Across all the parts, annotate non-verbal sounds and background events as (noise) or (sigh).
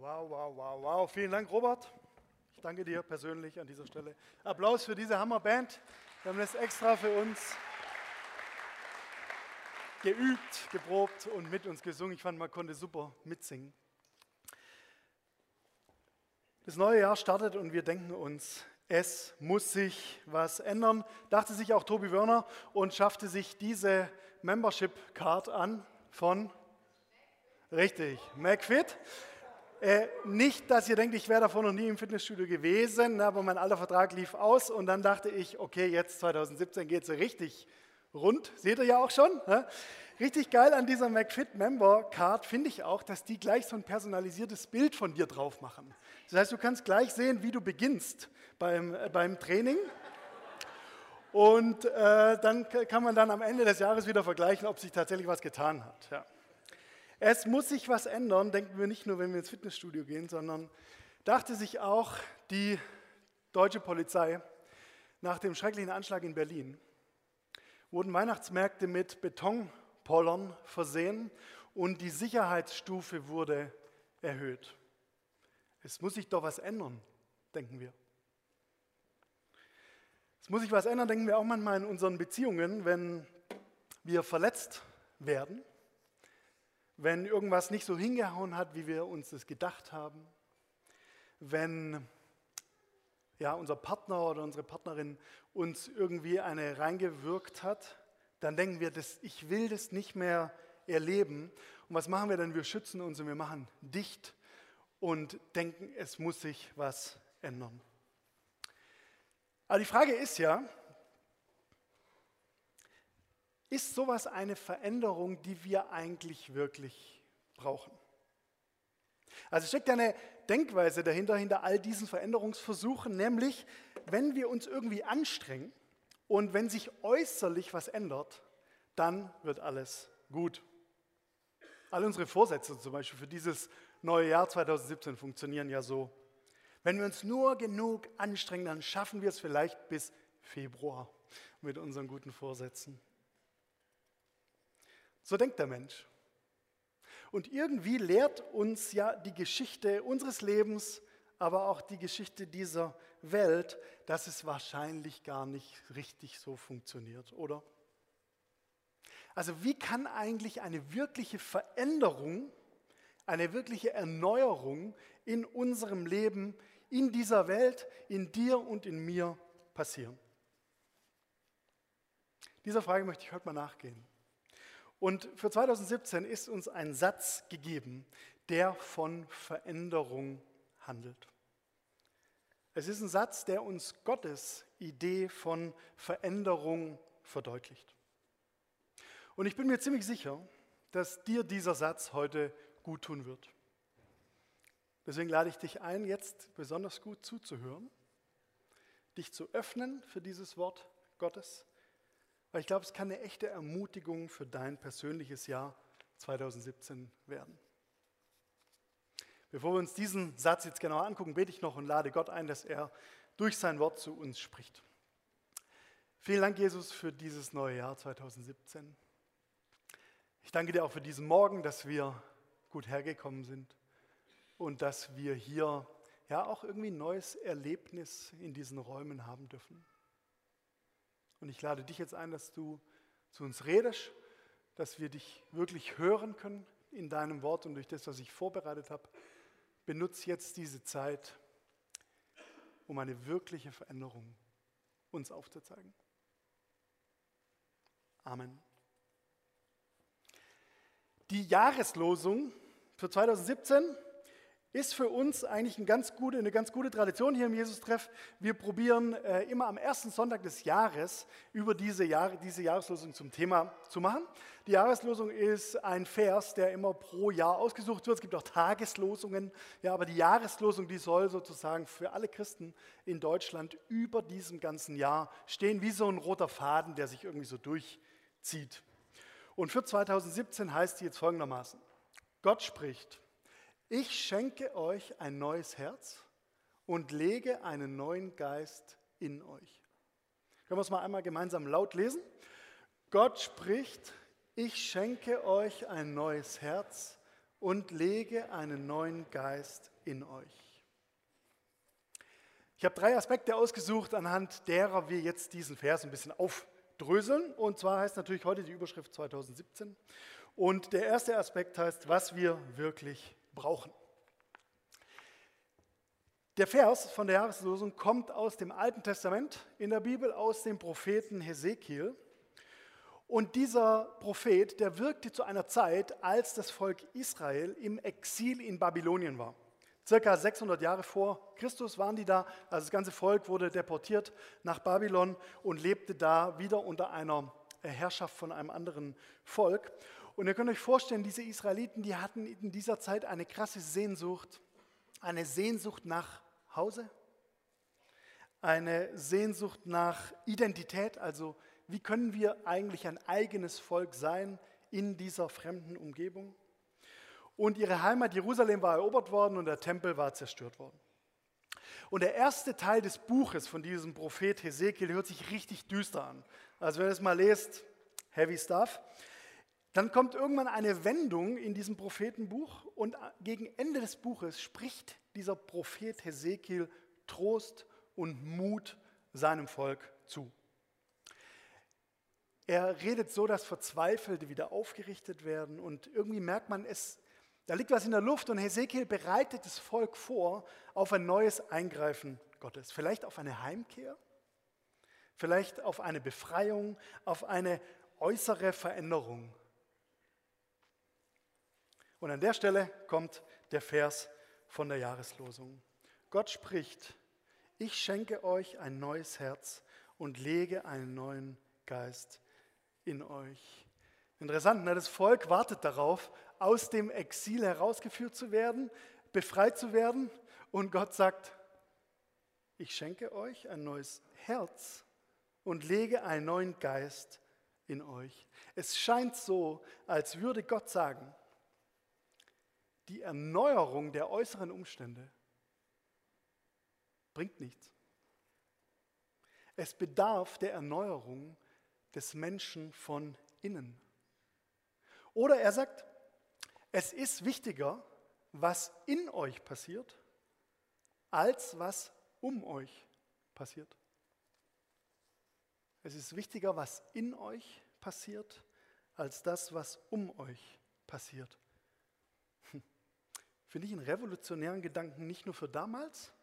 Wow, wow, wow, wow. Vielen Dank, Robert. Ich danke dir persönlich an dieser Stelle. Applaus für diese Hammerband. Wir haben das extra für uns geübt, geprobt und mit uns gesungen. Ich fand, man konnte super mitsingen. Das neue Jahr startet und wir denken uns, es muss sich was ändern. Dachte sich auch Tobi Wörner und schaffte sich diese Membership Card an von, richtig, McFit. Äh, nicht, dass ihr denkt, ich wäre davor noch nie im Fitnessstudio gewesen, ne, aber mein alter Vertrag lief aus und dann dachte ich, okay, jetzt 2017 geht es richtig rund, seht ihr ja auch schon. Ne? Richtig geil an dieser McFit Member Card finde ich auch, dass die gleich so ein personalisiertes Bild von dir drauf machen. Das heißt, du kannst gleich sehen, wie du beginnst beim, äh, beim Training. Und äh, dann kann man dann am Ende des Jahres wieder vergleichen, ob sich tatsächlich was getan hat. Ja. Es muss sich was ändern, denken wir nicht nur, wenn wir ins Fitnessstudio gehen, sondern dachte sich auch die deutsche Polizei nach dem schrecklichen Anschlag in Berlin, wurden Weihnachtsmärkte mit Betonpollern versehen und die Sicherheitsstufe wurde erhöht. Es muss sich doch was ändern, denken wir. Es muss sich was ändern, denken wir auch manchmal in unseren Beziehungen, wenn wir verletzt werden, wenn irgendwas nicht so hingehauen hat, wie wir uns das gedacht haben, wenn ja, unser Partner oder unsere Partnerin uns irgendwie eine reingewirkt hat, dann denken wir, das, ich will das nicht mehr erleben. Und was machen wir dann? Wir schützen uns und wir machen dicht und denken, es muss sich was ändern. Aber die Frage ist ja, ist sowas eine Veränderung, die wir eigentlich wirklich brauchen? Also steckt ja eine Denkweise dahinter, hinter all diesen Veränderungsversuchen, nämlich wenn wir uns irgendwie anstrengen und wenn sich äußerlich was ändert, dann wird alles gut. All unsere Vorsätze zum Beispiel für dieses neue Jahr 2017 funktionieren ja so. Wenn wir uns nur genug anstrengen, dann schaffen wir es vielleicht bis Februar mit unseren guten Vorsätzen. So denkt der Mensch. Und irgendwie lehrt uns ja die Geschichte unseres Lebens, aber auch die Geschichte dieser Welt, dass es wahrscheinlich gar nicht richtig so funktioniert, oder? Also wie kann eigentlich eine wirkliche Veränderung, eine wirkliche Erneuerung in unserem Leben, in dieser Welt, in dir und in mir passieren? Dieser Frage möchte ich heute mal nachgehen. Und für 2017 ist uns ein Satz gegeben, der von Veränderung handelt. Es ist ein Satz, der uns Gottes Idee von Veränderung verdeutlicht. Und ich bin mir ziemlich sicher, dass dir dieser Satz heute gut tun wird. Deswegen lade ich dich ein, jetzt besonders gut zuzuhören, dich zu öffnen für dieses Wort Gottes, weil ich glaube, es kann eine echte Ermutigung für dein persönliches Jahr 2017 werden. Bevor wir uns diesen Satz jetzt genauer angucken, bete ich noch und lade Gott ein, dass er durch sein Wort zu uns spricht. Vielen Dank, Jesus, für dieses neue Jahr 2017. Ich danke dir auch für diesen Morgen, dass wir gut hergekommen sind und dass wir hier ja auch irgendwie ein neues Erlebnis in diesen Räumen haben dürfen. Und ich lade dich jetzt ein, dass du zu uns redest, dass wir dich wirklich hören können in deinem Wort und durch das, was ich vorbereitet habe. Benutze jetzt diese Zeit, um eine wirkliche Veränderung uns aufzuzeigen. Amen. Die Jahreslosung für 2017 ist für uns eigentlich eine ganz gute, eine ganz gute Tradition hier im Jesus-Treff. Wir probieren äh, immer am ersten Sonntag des Jahres über diese, Jahr, diese Jahreslosung zum Thema zu machen. Die Jahreslosung ist ein Vers, der immer pro Jahr ausgesucht wird. Es gibt auch Tageslosungen, ja, aber die Jahreslosung, die soll sozusagen für alle Christen in Deutschland über diesem ganzen Jahr stehen, wie so ein roter Faden, der sich irgendwie so durchzieht. Und für 2017 heißt sie jetzt folgendermaßen, Gott spricht, ich schenke euch ein neues Herz und lege einen neuen Geist in euch. Können wir es mal einmal gemeinsam laut lesen? Gott spricht, ich schenke euch ein neues Herz und lege einen neuen Geist in euch. Ich habe drei Aspekte ausgesucht, anhand derer wir jetzt diesen Vers ein bisschen aufdröseln. Und zwar heißt natürlich heute die Überschrift 2017. Und der erste Aspekt heißt, was wir wirklich brauchen. Der Vers von der Jahreslosung kommt aus dem Alten Testament in der Bibel, aus dem Propheten Hesekiel. Und dieser Prophet, der wirkte zu einer Zeit, als das Volk Israel im Exil in Babylonien war. Circa 600 Jahre vor Christus waren die da. Also das ganze Volk wurde deportiert nach Babylon und lebte da wieder unter einer Herrschaft von einem anderen Volk. Und ihr könnt euch vorstellen, diese Israeliten, die hatten in dieser Zeit eine krasse Sehnsucht, eine Sehnsucht nach Hause, eine Sehnsucht nach Identität, also wie können wir eigentlich ein eigenes Volk sein in dieser fremden Umgebung. Und ihre Heimat Jerusalem war erobert worden und der Tempel war zerstört worden. Und der erste Teil des Buches von diesem Prophet Hesekiel hört sich richtig düster an. Also wenn ihr es mal lest, heavy stuff. Dann kommt irgendwann eine Wendung in diesem Prophetenbuch und gegen Ende des Buches spricht dieser Prophet Hesekiel Trost und Mut seinem Volk zu. Er redet so, dass Verzweifelte wieder aufgerichtet werden und irgendwie merkt man, es, da liegt was in der Luft und Hesekiel bereitet das Volk vor auf ein neues Eingreifen Gottes. Vielleicht auf eine Heimkehr, vielleicht auf eine Befreiung, auf eine äußere Veränderung. Und an der Stelle kommt der Vers von der Jahreslosung. Gott spricht, ich schenke euch ein neues Herz und lege einen neuen Geist in euch. Interessant, ne? das Volk wartet darauf, aus dem Exil herausgeführt zu werden, befreit zu werden. Und Gott sagt, ich schenke euch ein neues Herz und lege einen neuen Geist in euch. Es scheint so, als würde Gott sagen, die Erneuerung der äußeren Umstände bringt nichts. Es bedarf der Erneuerung des Menschen von innen. Oder er sagt, es ist wichtiger, was in euch passiert, als was um euch passiert. Es ist wichtiger, was in euch passiert, als das, was um euch passiert. Hm. Finde ich einen revolutionären Gedanken nicht nur für damals,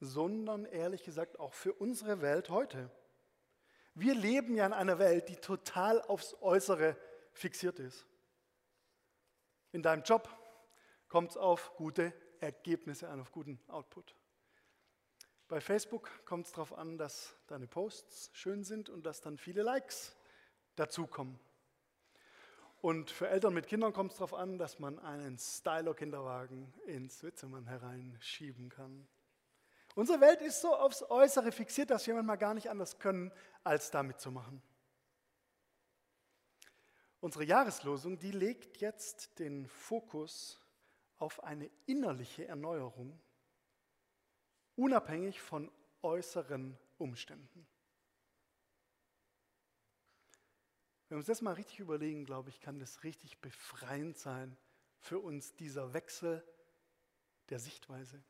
sondern ehrlich gesagt auch für unsere Welt heute. Wir leben ja in einer Welt, die total aufs Äußere fixiert ist. In deinem Job kommt es auf gute Ergebnisse an, auf guten Output. Bei Facebook kommt es darauf an, dass deine Posts schön sind und dass dann viele Likes dazukommen. Und für Eltern mit Kindern kommt es darauf an, dass man einen Styler-Kinderwagen ins Witzemann hereinschieben kann. Unsere Welt ist so aufs Äußere fixiert, dass wir manchmal gar nicht anders können, als damit zu machen. Unsere Jahreslosung, die legt jetzt den Fokus auf eine innerliche Erneuerung, unabhängig von äußeren Umständen. Wenn wir uns das mal richtig überlegen, glaube ich, kann das richtig befreiend sein für uns, dieser Wechsel der Sichtweise.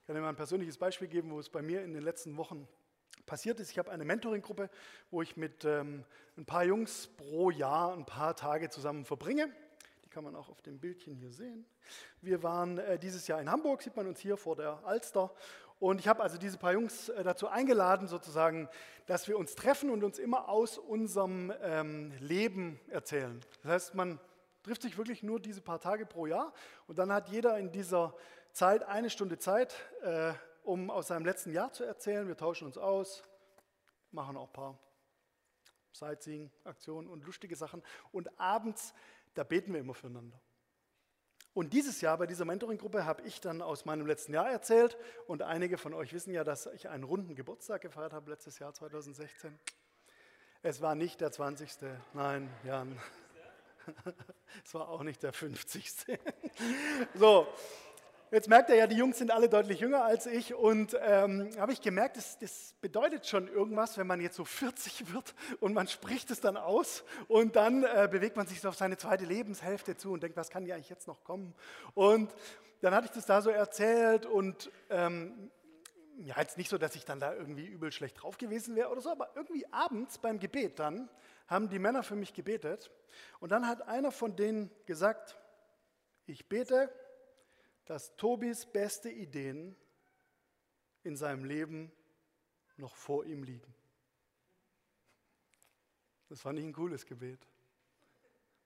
Ich kann Ihnen mal ein persönliches Beispiel geben, wo es bei mir in den letzten Wochen passiert ist. Ich habe eine Mentoring-Gruppe, wo ich mit ähm, ein paar Jungs pro Jahr ein paar Tage zusammen verbringe. Kann man auch auf dem Bildchen hier sehen. Wir waren äh, dieses Jahr in Hamburg, sieht man uns hier vor der Alster. Und ich habe also diese paar Jungs äh, dazu eingeladen, sozusagen, dass wir uns treffen und uns immer aus unserem ähm, Leben erzählen. Das heißt, man trifft sich wirklich nur diese paar Tage pro Jahr und dann hat jeder in dieser Zeit, eine Stunde Zeit, äh, um aus seinem letzten Jahr zu erzählen. Wir tauschen uns aus, machen auch ein paar Sightseeing-Aktionen und lustige Sachen. Und abends, da beten wir immer füreinander. Und dieses Jahr bei dieser Mentoring-Gruppe habe ich dann aus meinem letzten Jahr erzählt. Und einige von euch wissen ja, dass ich einen runden Geburtstag gefeiert habe letztes Jahr 2016. Es war nicht der 20. Nein, Jan. (laughs) Es war auch nicht der 50. (laughs) So, Jetzt merkt er ja, die Jungs sind alle deutlich jünger als ich und ähm, habe ich gemerkt, das, das, bedeutet schon irgendwas, wenn man jetzt so (laughs) 40 wird und man spricht es dann aus und dann äh, bewegt man sich so auf seine zweite Lebenshälfte zu und denkt, was kann ja eigentlich jetzt noch kommen? Und dann hatte ich das da so erzählt und ähm, ja, jetzt nicht so, dass ich dann da irgendwie übel schlecht drauf gewesen wäre oder so, aber irgendwie abends beim Gebet dann haben die Männer für mich gebetet und dann hat einer von denen gesagt, ich bete, dass Tobis beste Ideen in seinem Leben noch vor ihm liegen. Das fand ich ein cooles Gebet.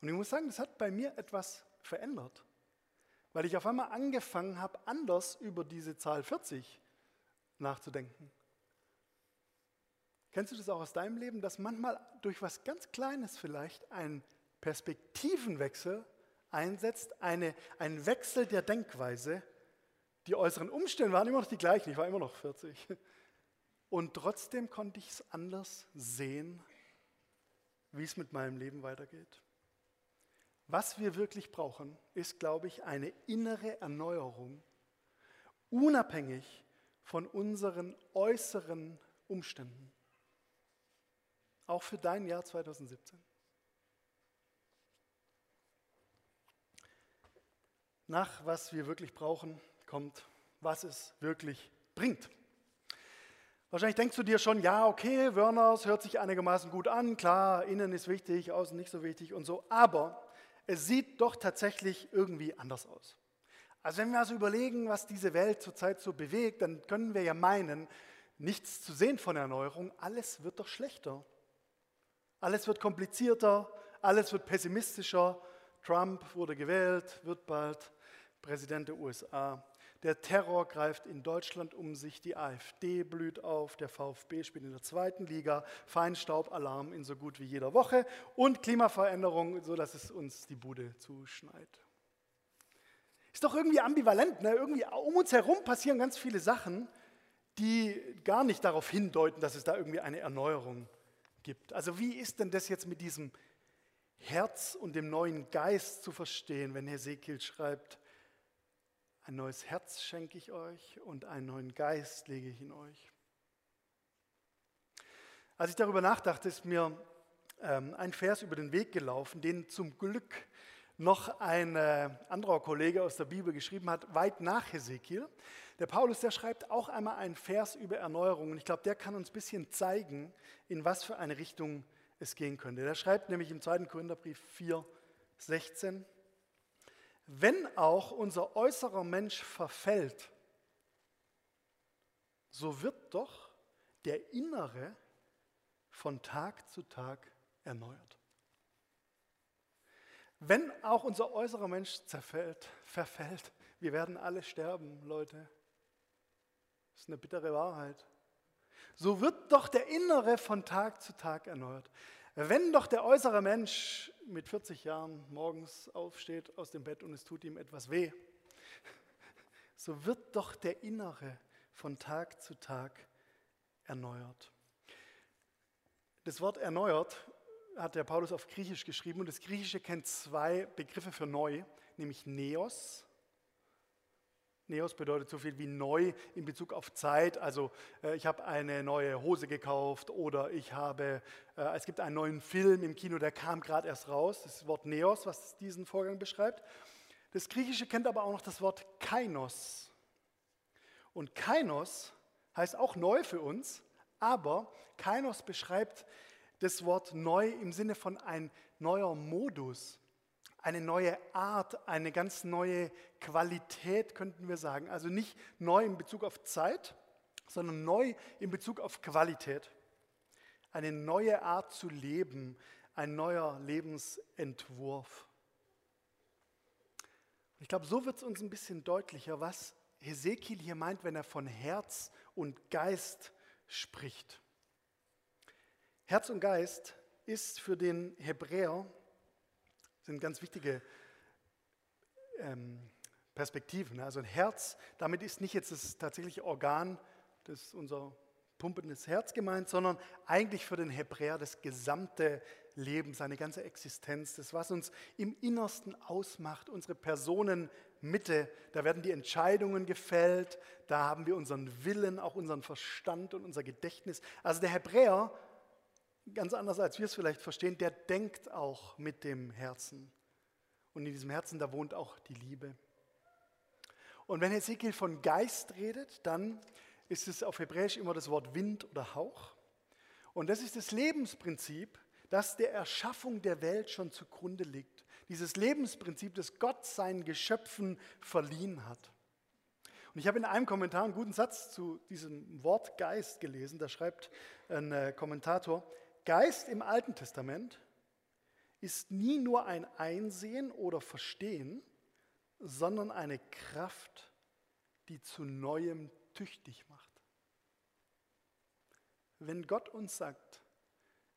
Und ich muss sagen, das hat bei mir etwas verändert, weil ich auf einmal angefangen habe, anders über diese Zahl 40 nachzudenken. Kennst du das auch aus deinem Leben, dass manchmal durch was ganz Kleines vielleicht ein Perspektivenwechsel einsetzt, eine, ein Wechsel der Denkweise. Die äußeren Umstände waren immer noch die gleichen, ich war immer noch 40. Und trotzdem konnte ich es anders sehen, wie es mit meinem Leben weitergeht. Was wir wirklich brauchen, ist, glaube ich, eine innere Erneuerung, unabhängig von unseren äußeren Umständen. Auch für dein Jahr 2017. nach was wir wirklich brauchen, kommt, was es wirklich bringt. Wahrscheinlich denkst du dir schon, ja, okay, Wörners hört sich einigermaßen gut an, klar, innen ist wichtig, außen nicht so wichtig und so, aber es sieht doch tatsächlich irgendwie anders aus. Also wenn wir also überlegen, was diese Welt zurzeit so bewegt, dann können wir ja meinen, nichts zu sehen von Erneuerung, alles wird doch schlechter. Alles wird komplizierter, alles wird pessimistischer. Trump wurde gewählt, wird bald Präsident der USA. Der Terror greift in Deutschland um sich, die AfD blüht auf, der VfB spielt in der zweiten Liga, Feinstaubalarm in so gut wie jeder Woche und Klimaveränderung, sodass es uns die Bude zuschneit. Ist doch irgendwie ambivalent. Ne? Irgendwie um uns herum passieren ganz viele Sachen, die gar nicht darauf hindeuten, dass es da irgendwie eine Erneuerung gibt. Also wie ist denn das jetzt mit diesem Herz und dem neuen Geist zu verstehen, wenn Hesekiel schreibt, ein neues Herz schenke ich euch und einen neuen Geist lege ich in euch. Als ich darüber nachdachte, ist mir ähm, ein Vers über den Weg gelaufen, den zum Glück noch ein äh, anderer Kollege aus der Bibel geschrieben hat, weit nach Hesekiel. Der Paulus, der schreibt auch einmal einen Vers über Erneuerung. Und ich glaube, der kann uns ein bisschen zeigen, in was für eine Richtung es gehen könnte. Der schreibt nämlich im 2. Korintherbrief 4, 16, wenn auch unser äußerer Mensch verfällt, so wird doch der innere von Tag zu Tag erneuert. Wenn auch unser äußerer Mensch zerfällt, verfällt, wir werden alle sterben, Leute. Das ist eine bittere Wahrheit. So wird doch der innere von Tag zu Tag erneuert. Wenn doch der äußere Mensch mit 40 Jahren morgens aufsteht aus dem Bett und es tut ihm etwas weh, (laughs) so wird doch der innere von Tag zu Tag erneuert. Das Wort erneuert hat der Paulus auf Griechisch geschrieben und das Griechische kennt zwei Begriffe für neu, nämlich Neos Neos bedeutet so viel wie neu in Bezug auf Zeit. Also äh, ich habe eine neue Hose gekauft oder ich habe, äh, es gibt einen neuen Film im Kino, der kam gerade erst raus. Das Wort Neos, was diesen Vorgang beschreibt. Das Griechische kennt aber auch noch das Wort Kainos. Und Kainos heißt auch neu für uns, aber Kainos beschreibt das Wort neu im Sinne von ein neuer Modus, eine neue Art, eine ganz neue Qualität, könnten wir sagen. Also nicht neu in Bezug auf Zeit, sondern neu in Bezug auf Qualität. Eine neue Art zu leben, ein neuer Lebensentwurf. Ich glaube, so wird es uns ein bisschen deutlicher, was Hesekiel hier meint, wenn er von Herz und Geist spricht. Herz und Geist ist für den Hebräer sind ganz wichtige ähm, Perspektiven. Ne? Also ein Herz, damit ist nicht jetzt das tatsächliche Organ, das unser pumpendes Herz gemeint, sondern eigentlich für den Hebräer das gesamte Leben, seine ganze Existenz, das, was uns im Innersten ausmacht, unsere Personenmitte. Da werden die Entscheidungen gefällt, da haben wir unseren Willen, auch unseren Verstand und unser Gedächtnis. Also der Hebräer, ganz anders als wir es vielleicht verstehen, der denkt auch mit dem Herzen. Und in diesem Herzen, da wohnt auch die Liebe. Und wenn Ezekiel von Geist redet, dann ist es auf Hebräisch immer das Wort Wind oder Hauch. Und das ist das Lebensprinzip, das der Erschaffung der Welt schon zugrunde liegt. Dieses Lebensprinzip, das Gott seinen Geschöpfen verliehen hat. Und ich habe in einem Kommentar einen guten Satz zu diesem Wort Geist gelesen. Da schreibt ein äh, Kommentator, Geist im Alten Testament ist nie nur ein Einsehen oder Verstehen, sondern eine Kraft, die zu Neuem tüchtig macht. Wenn Gott uns sagt,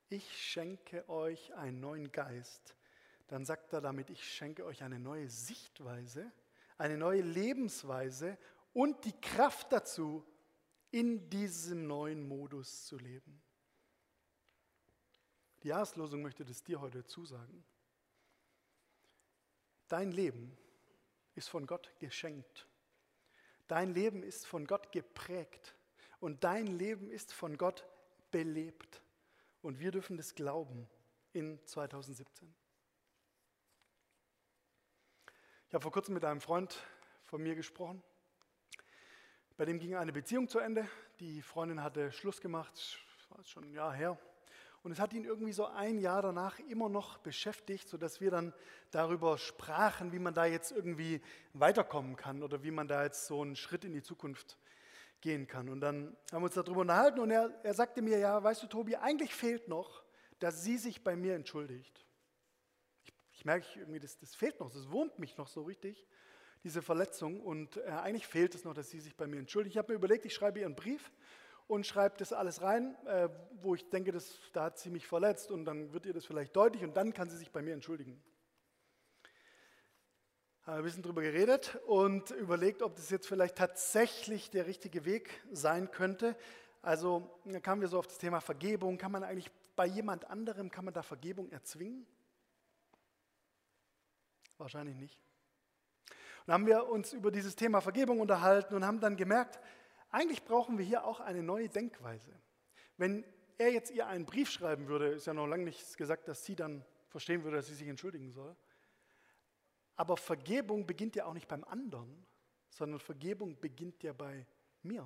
ich schenke euch einen neuen Geist, dann sagt er damit, ich schenke euch eine neue Sichtweise, eine neue Lebensweise und die Kraft dazu, in diesem neuen Modus zu leben. Die Jahreslosung möchte das dir heute zusagen. Dein Leben ist von Gott geschenkt. Dein Leben ist von Gott geprägt und dein Leben ist von Gott belebt. Und wir dürfen das glauben in 2017. Ich habe vor kurzem mit einem Freund von mir gesprochen. Bei dem ging eine Beziehung zu Ende. Die Freundin hatte Schluss gemacht, war schon ein Jahr her. Und es hat ihn irgendwie so ein Jahr danach immer noch beschäftigt, sodass wir dann darüber sprachen, wie man da jetzt irgendwie weiterkommen kann oder wie man da jetzt so einen Schritt in die Zukunft gehen kann. Und dann haben wir uns darüber unterhalten und er, er sagte mir, ja, weißt du, Tobi, eigentlich fehlt noch, dass sie sich bei mir entschuldigt. Ich, ich merke irgendwie, das, das fehlt noch, das wurmt mich noch so richtig, diese Verletzung. Und äh, eigentlich fehlt es noch, dass sie sich bei mir entschuldigt. Ich habe mir überlegt, ich schreibe ihr einen Brief und schreibe das alles rein, äh, wo ich denke, das, da hat sie mich verletzt und dann wird ihr das vielleicht deutlich und dann kann sie sich bei mir entschuldigen. Habe ein bisschen darüber geredet und überlegt, ob das jetzt vielleicht tatsächlich der richtige Weg sein könnte. Also da kamen wir so auf das Thema Vergebung. Kann man eigentlich bei jemand anderem, kann man da Vergebung erzwingen? Wahrscheinlich nicht. Und dann haben wir uns über dieses Thema Vergebung unterhalten und haben dann gemerkt, eigentlich brauchen wir hier auch eine neue Denkweise. Wenn er jetzt ihr einen Brief schreiben würde, ist ja noch lange nicht gesagt, dass sie dann verstehen würde, dass sie sich entschuldigen soll. Aber Vergebung beginnt ja auch nicht beim anderen, sondern Vergebung beginnt ja bei mir.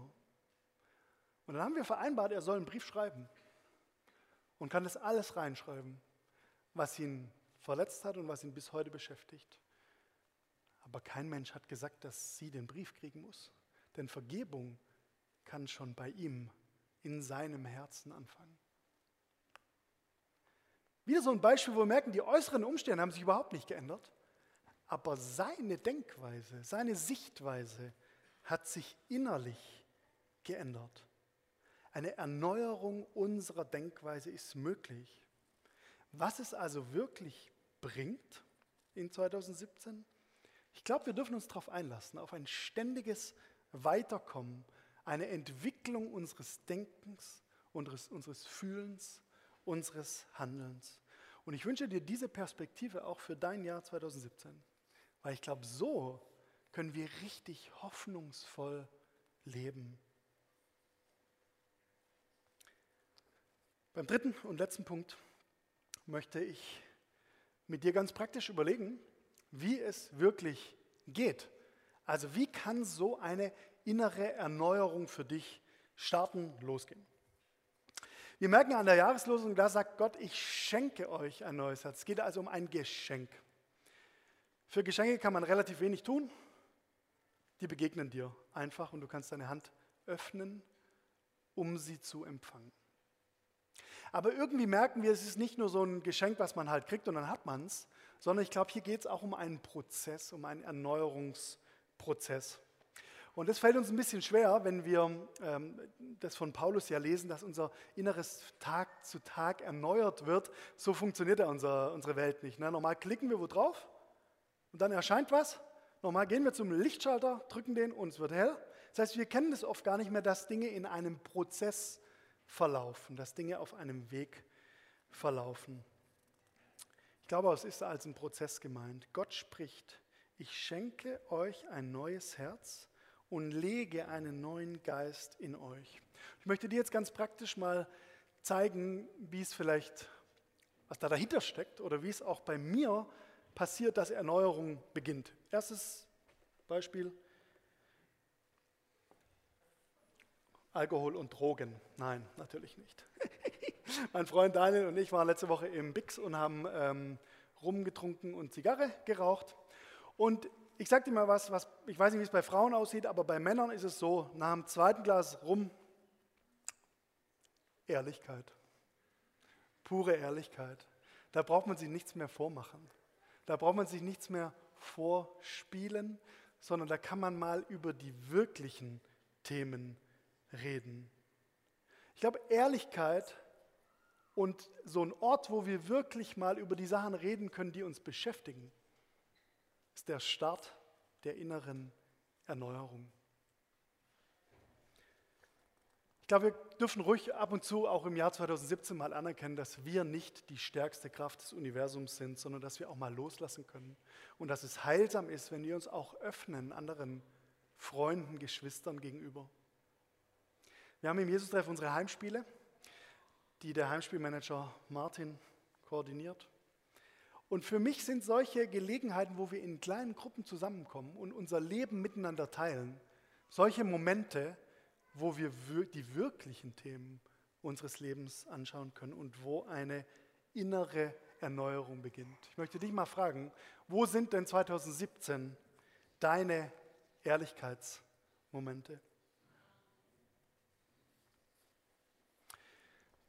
Und dann haben wir vereinbart, er soll einen Brief schreiben und kann das alles reinschreiben, was ihn verletzt hat und was ihn bis heute beschäftigt. Aber kein Mensch hat gesagt, dass sie den Brief kriegen muss. Denn Vergebung kann schon bei ihm in seinem Herzen anfangen. Wieder so ein Beispiel, wo wir merken, die äußeren Umstände haben sich überhaupt nicht geändert, aber seine Denkweise, seine Sichtweise hat sich innerlich geändert. Eine Erneuerung unserer Denkweise ist möglich. Was es also wirklich bringt in 2017? Ich glaube, wir dürfen uns darauf einlassen, auf ein ständiges Weiterkommen eine Entwicklung unseres Denkens, unseres, unseres Fühlens, unseres Handelns. Und ich wünsche dir diese Perspektive auch für dein Jahr 2017, weil ich glaube, so können wir richtig hoffnungsvoll leben. Beim dritten und letzten Punkt möchte ich mit dir ganz praktisch überlegen, wie es wirklich geht. Also wie kann so eine innere Erneuerung für dich starten, losgehen. Wir merken an der Jahreslosung, da sagt Gott, ich schenke euch ein neues Herz. Es geht also um ein Geschenk. Für Geschenke kann man relativ wenig tun. Die begegnen dir einfach und du kannst deine Hand öffnen, um sie zu empfangen. Aber irgendwie merken wir, es ist nicht nur so ein Geschenk, was man halt kriegt und dann hat man es, sondern ich glaube, hier geht es auch um einen Prozess, um einen Erneuerungsprozess. Und das fällt uns ein bisschen schwer, wenn wir ähm, das von Paulus ja lesen, dass unser Inneres Tag zu Tag erneuert wird. So funktioniert ja unser, unsere Welt nicht. Ne? Normal klicken wir wo drauf und dann erscheint was. Normal gehen wir zum Lichtschalter, drücken den und es wird hell. Das heißt, wir kennen das oft gar nicht mehr, dass Dinge in einem Prozess verlaufen, dass Dinge auf einem Weg verlaufen. Ich glaube, es ist als ein Prozess gemeint. Gott spricht, ich schenke euch ein neues Herz und lege einen neuen Geist in euch. Ich möchte dir jetzt ganz praktisch mal zeigen, wie es vielleicht, was da dahinter steckt oder wie es auch bei mir passiert, dass Erneuerung beginnt. Erstes Beispiel, Alkohol und Drogen. Nein, natürlich nicht. (laughs) mein Freund Daniel und ich waren letzte Woche im Bix und haben ähm, rumgetrunken und Zigarre geraucht. Und ich sage dir mal was, was, ich weiß nicht, wie es bei Frauen aussieht, aber bei Männern ist es so, nach dem zweiten Glas rum, Ehrlichkeit. Pure Ehrlichkeit. Da braucht man sich nichts mehr vormachen. Da braucht man sich nichts mehr vorspielen, sondern da kann man mal über die wirklichen Themen reden. Ich glaube, Ehrlichkeit und so ein Ort, wo wir wirklich mal über die Sachen reden können, die uns beschäftigen, ist der Start der inneren Erneuerung. Ich glaube, wir dürfen ruhig ab und zu auch im Jahr 2017 mal anerkennen, dass wir nicht die stärkste Kraft des Universums sind, sondern dass wir auch mal loslassen können. Und dass es heilsam ist, wenn wir uns auch öffnen anderen Freunden, Geschwistern gegenüber. Wir haben im Jesus-Treff unsere Heimspiele, die der Heimspielmanager Martin koordiniert. Und für mich sind solche Gelegenheiten, wo wir in kleinen Gruppen zusammenkommen und unser Leben miteinander teilen, solche Momente, wo wir die wirklichen Themen unseres Lebens anschauen können und wo eine innere Erneuerung beginnt. Ich möchte dich mal fragen, wo sind denn 2017 deine Ehrlichkeitsmomente?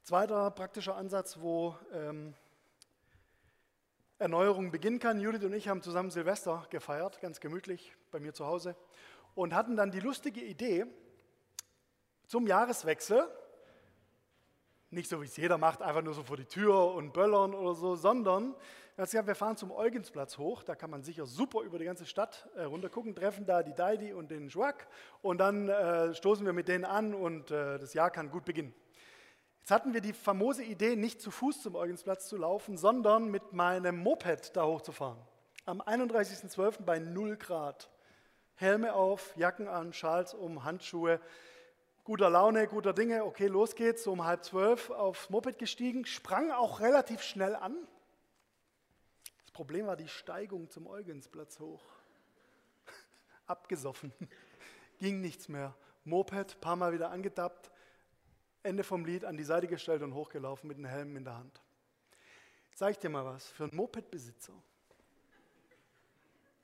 Zweiter praktischer Ansatz, wo ähm, Erneuerung beginnen kann. Judith und ich haben zusammen Silvester gefeiert, ganz gemütlich bei mir zu Hause und hatten dann die lustige Idee, zum Jahreswechsel, nicht so wie es jeder macht, einfach nur so vor die Tür und böllern oder so, sondern wir fahren zum Eugensplatz hoch, da kann man sicher super über die ganze Stadt äh, runtergucken, treffen da die Deidi und den Schwack und dann äh, stoßen wir mit denen an und äh, das Jahr kann gut beginnen. Jetzt hatten wir die famose Idee, nicht zu Fuß zum Eugensplatz zu laufen, sondern mit meinem Moped da hochzufahren. Am 31.12. bei 0 Grad. Helme auf, Jacken an, Schals um, Handschuhe. Guter Laune, guter Dinge. Okay, los geht's. So um halb zwölf aufs Moped gestiegen, sprang auch relativ schnell an. Das Problem war die Steigung zum Eugensplatz hoch. (laughs) Abgesoffen. (laughs) Ging nichts mehr. Moped, paar Mal wieder angedappt Ende vom Lied an die Seite gestellt und hochgelaufen mit einem Helm in der Hand. Ich dir mal was, für einen Mopedbesitzer,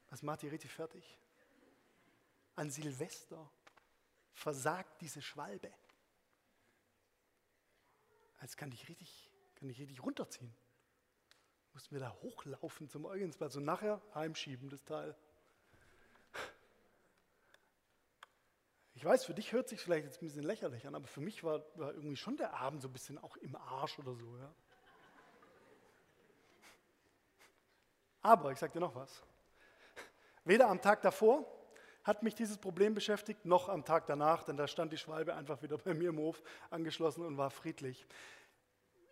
das macht die richtig fertig. An Silvester versagt diese Schwalbe. Jetzt kann ich richtig, kann ich richtig runterziehen. Mussten wir da hochlaufen zum Eugensplatz und nachher heimschieben, das Teil. Ich weiß, für dich hört sich vielleicht jetzt ein bisschen lächerlich an, aber für mich war, war irgendwie schon der Abend so ein bisschen auch im Arsch oder so. Ja? Aber ich sage dir noch was. Weder am Tag davor hat mich dieses Problem beschäftigt, noch am Tag danach, denn da stand die Schwalbe einfach wieder bei mir im Hof angeschlossen und war friedlich.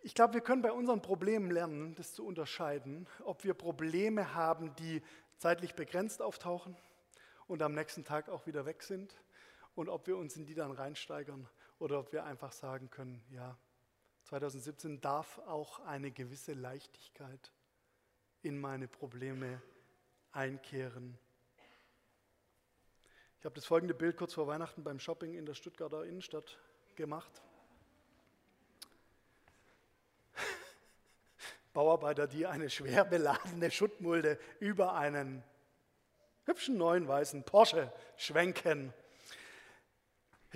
Ich glaube, wir können bei unseren Problemen lernen, das zu unterscheiden, ob wir Probleme haben, die zeitlich begrenzt auftauchen und am nächsten Tag auch wieder weg sind und ob wir uns in die dann reinsteigern oder ob wir einfach sagen können, ja, 2017 darf auch eine gewisse Leichtigkeit in meine Probleme einkehren. Ich habe das folgende Bild kurz vor Weihnachten beim Shopping in der Stuttgarter Innenstadt gemacht. (laughs) Bauarbeiter, die eine schwer beladene Schuttmulde über einen hübschen neuen weißen Porsche schwenken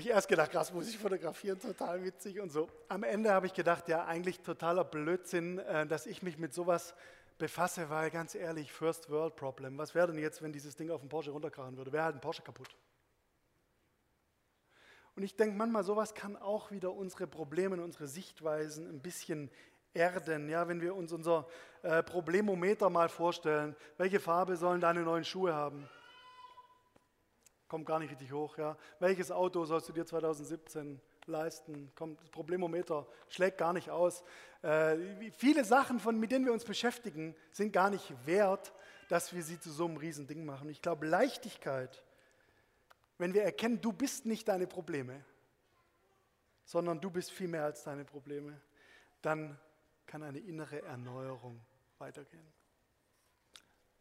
ich erst gedacht, krass, muss ich fotografieren, total witzig und so. Am Ende habe ich gedacht, ja, eigentlich totaler Blödsinn, äh, dass ich mich mit sowas befasse, weil ganz ehrlich, First World Problem. Was wäre denn jetzt, wenn dieses Ding auf den Porsche runterkrachen würde? Wäre halt ein Porsche kaputt. Und ich denke manchmal, sowas kann auch wieder unsere Probleme unsere Sichtweisen ein bisschen erden. Ja, wenn wir uns unser äh, Problemometer mal vorstellen, welche Farbe sollen deine neuen Schuhe haben? Kommt gar nicht richtig hoch. Ja. Welches Auto sollst du dir 2017 leisten. Kommt, das Problemometer schlägt gar nicht aus. Äh, viele Sachen, von, mit denen wir uns beschäftigen, sind gar nicht wert, dass wir sie zu so einem Riesending machen. Ich glaube, Leichtigkeit, wenn wir erkennen, du bist nicht deine Probleme, sondern du bist viel mehr als deine Probleme, dann kann eine innere Erneuerung weitergehen.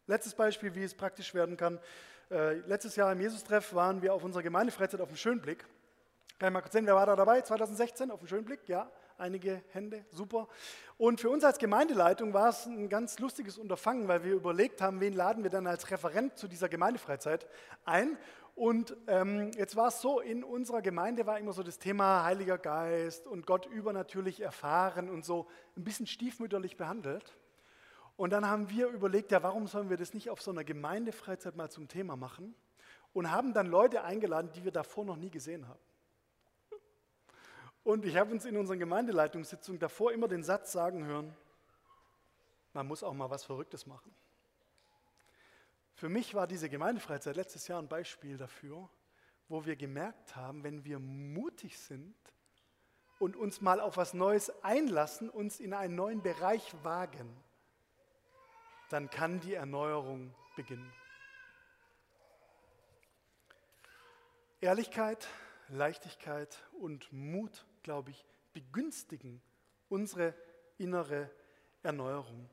Letztes Beispiel, wie es praktisch werden kann. Äh, letztes Jahr im Jesus-Treff waren wir auf unserer Gemeindefreizeit auf dem Schönblick. Kann ich mal kurz sehen, wer war da dabei? 2016 auf dem Schönblick? Ja, einige Hände, super. Und für uns als Gemeindeleitung war es ein ganz lustiges Unterfangen, weil wir überlegt haben, wen laden wir dann als Referent zu dieser Gemeindefreizeit ein. Und ähm, jetzt war es so, in unserer Gemeinde war immer so das Thema Heiliger Geist und Gott übernatürlich erfahren und so ein bisschen stiefmütterlich behandelt. Und dann haben wir überlegt, ja, warum sollen wir das nicht auf so einer Gemeindefreizeit mal zum Thema machen? Und haben dann Leute eingeladen, die wir davor noch nie gesehen haben. Und ich habe uns in unseren Gemeindeleitungssitzungen davor immer den Satz sagen hören, man muss auch mal was Verrücktes machen. Für mich war diese Gemeindefreizeit letztes Jahr ein Beispiel dafür, wo wir gemerkt haben, wenn wir mutig sind und uns mal auf was Neues einlassen, uns in einen neuen Bereich wagen, dann kann die Erneuerung beginnen. Ehrlichkeit, Leichtigkeit und Mut, glaube ich, begünstigen unsere innere Erneuerung.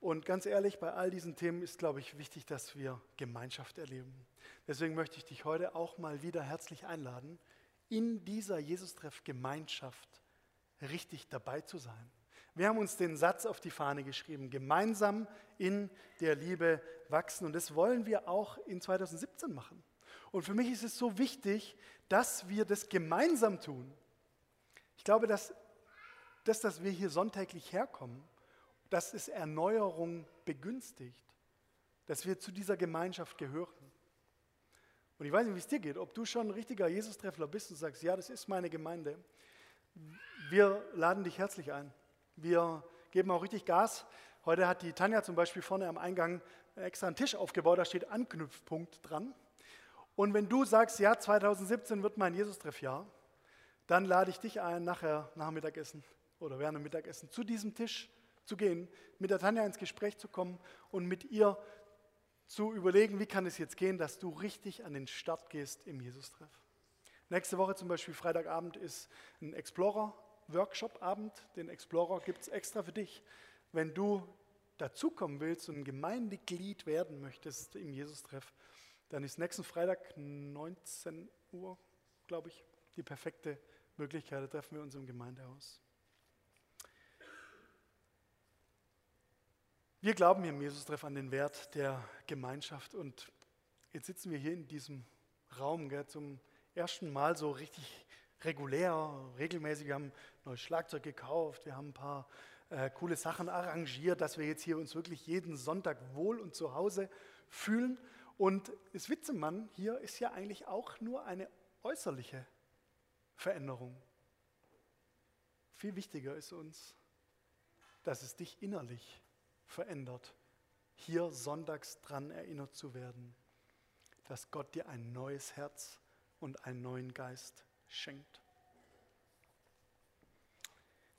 Und ganz ehrlich, bei all diesen Themen ist, glaube ich, wichtig, dass wir Gemeinschaft erleben. Deswegen möchte ich dich heute auch mal wieder herzlich einladen, in dieser Jesus-Treff-Gemeinschaft richtig dabei zu sein. Wir haben uns den Satz auf die Fahne geschrieben, gemeinsam in der Liebe wachsen. Und das wollen wir auch in 2017 machen. Und für mich ist es so wichtig, dass wir das gemeinsam tun. Ich glaube, dass das, dass wir hier sonntäglich herkommen, dass es Erneuerung begünstigt, dass wir zu dieser Gemeinschaft gehören. Und ich weiß nicht, wie es dir geht, ob du schon ein richtiger Jesus-Treffler bist und sagst, ja, das ist meine Gemeinde. Wir laden dich herzlich ein. Wir geben auch richtig Gas. Heute hat die Tanja zum Beispiel vorne am Eingang extra einen Tisch aufgebaut, da steht Anknüpfpunkt dran. Und wenn du sagst, ja, 2017 wird mein Jesus-Treffjahr, dann lade ich dich ein, nachher nach dem Mittagessen oder während dem Mittagessen zu diesem Tisch zu gehen, mit der Tanja ins Gespräch zu kommen und mit ihr zu überlegen, wie kann es jetzt gehen, dass du richtig an den Start gehst im Jesus-Treff. Nächste Woche zum Beispiel Freitagabend ist ein Explorer Workshop-Abend, den Explorer, gibt es extra für dich. Wenn du dazukommen willst und ein Gemeindeglied werden möchtest im Jesus-Treff, dann ist nächsten Freitag 19 Uhr, glaube ich, die perfekte Möglichkeit. Da treffen wir uns im Gemeindehaus. Wir glauben hier im Jesus-Treff an den Wert der Gemeinschaft und jetzt sitzen wir hier in diesem Raum gell, zum ersten Mal so richtig regulär, regelmäßig. Wir haben neues Schlagzeug gekauft, wir haben ein paar äh, coole Sachen arrangiert, dass wir jetzt hier uns wirklich jeden Sonntag wohl und zu Hause fühlen. Und das Witzemann hier ist ja eigentlich auch nur eine äußerliche Veränderung. Viel wichtiger ist uns, dass es dich innerlich verändert, hier sonntags dran erinnert zu werden, dass Gott dir ein neues Herz und einen neuen Geist schenkt.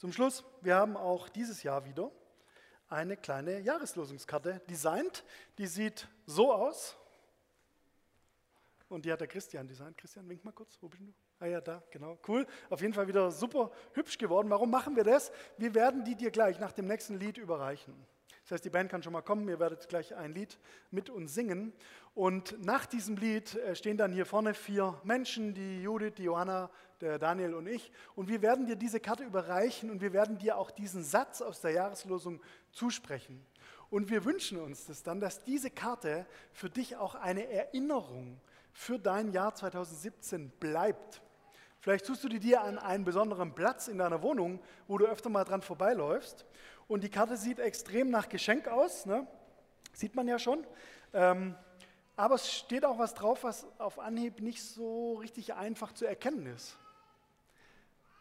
Zum Schluss, wir haben auch dieses Jahr wieder eine kleine Jahreslosungskarte designt. Die sieht so aus. Und die hat der Christian designt. Christian, wink mal kurz. Wo bist du? Ah ja, da, genau. Cool. Auf jeden Fall wieder super hübsch geworden. Warum machen wir das? Wir werden die dir gleich nach dem nächsten Lied überreichen. Das heißt, die Band kann schon mal kommen, ihr werdet gleich ein Lied mit uns singen. Und nach diesem Lied äh, stehen dann hier vorne vier Menschen, die Judith, die Johanna, der Daniel und ich. Und wir werden dir diese Karte überreichen und wir werden dir auch diesen Satz aus der Jahreslosung zusprechen. Und wir wünschen uns das dann, dass diese Karte für dich auch eine Erinnerung für dein Jahr 2017 bleibt. Vielleicht tust du die dir an einen besonderen Platz in deiner Wohnung, wo du öfter mal dran vorbeiläufst. Und die Karte sieht extrem nach Geschenk aus, ne? sieht man ja schon. Ähm, aber es steht auch was drauf, was auf Anhieb nicht so richtig einfach zu erkennen ist.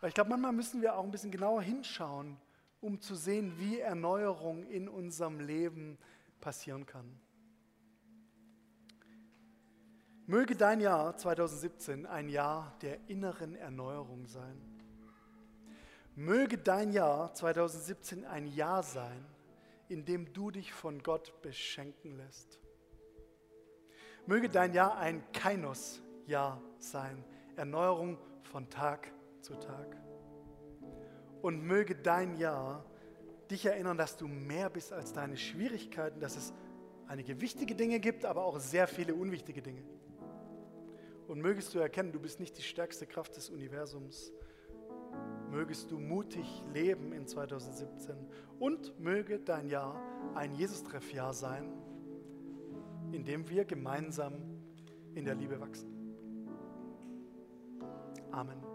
Weil ich glaube, manchmal müssen wir auch ein bisschen genauer hinschauen, um zu sehen, wie Erneuerung in unserem Leben passieren kann. Möge dein Jahr 2017 ein Jahr der inneren Erneuerung sein. Möge dein Jahr 2017 ein Jahr sein, in dem du dich von Gott beschenken lässt. Möge dein Jahr ein Kainos-Jahr sein, Erneuerung von Tag zu Tag. Und möge dein Jahr dich erinnern, dass du mehr bist als deine Schwierigkeiten, dass es einige wichtige Dinge gibt, aber auch sehr viele unwichtige Dinge. Und mögest du erkennen, du bist nicht die stärkste Kraft des Universums. Mögest du mutig leben in 2017 und möge dein Jahr ein Jesus-Treff-Jahr sein, in dem wir gemeinsam in der Liebe wachsen. Amen.